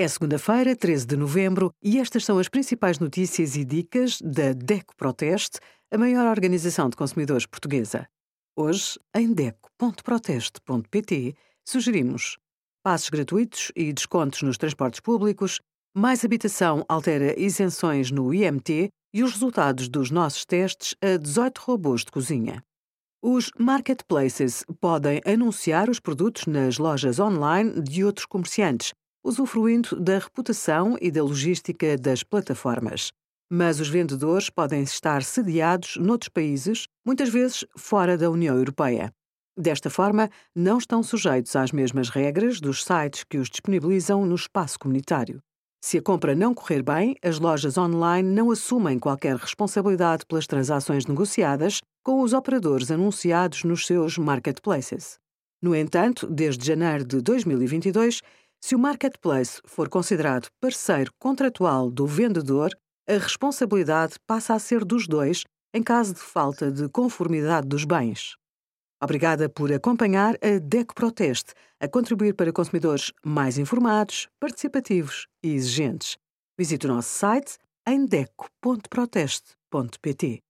É segunda-feira, 13 de novembro, e estas são as principais notícias e dicas da DECO Proteste, a maior organização de consumidores portuguesa. Hoje, em DECO.proteste.pt, sugerimos passos gratuitos e descontos nos transportes públicos, mais habitação altera isenções no IMT e os resultados dos nossos testes a 18 robôs de cozinha. Os marketplaces podem anunciar os produtos nas lojas online de outros comerciantes usufruindo da reputação e da logística das plataformas. Mas os vendedores podem estar sediados noutros países, muitas vezes fora da União Europeia. Desta forma, não estão sujeitos às mesmas regras dos sites que os disponibilizam no espaço comunitário. Se a compra não correr bem, as lojas online não assumem qualquer responsabilidade pelas transações negociadas com os operadores anunciados nos seus marketplaces. No entanto, desde janeiro de 2022, se o marketplace for considerado parceiro contratual do vendedor, a responsabilidade passa a ser dos dois em caso de falta de conformidade dos bens. Obrigada por acompanhar a DECO Proteste, a contribuir para consumidores mais informados, participativos e exigentes. Visite o nosso site em deco.proteste.pt.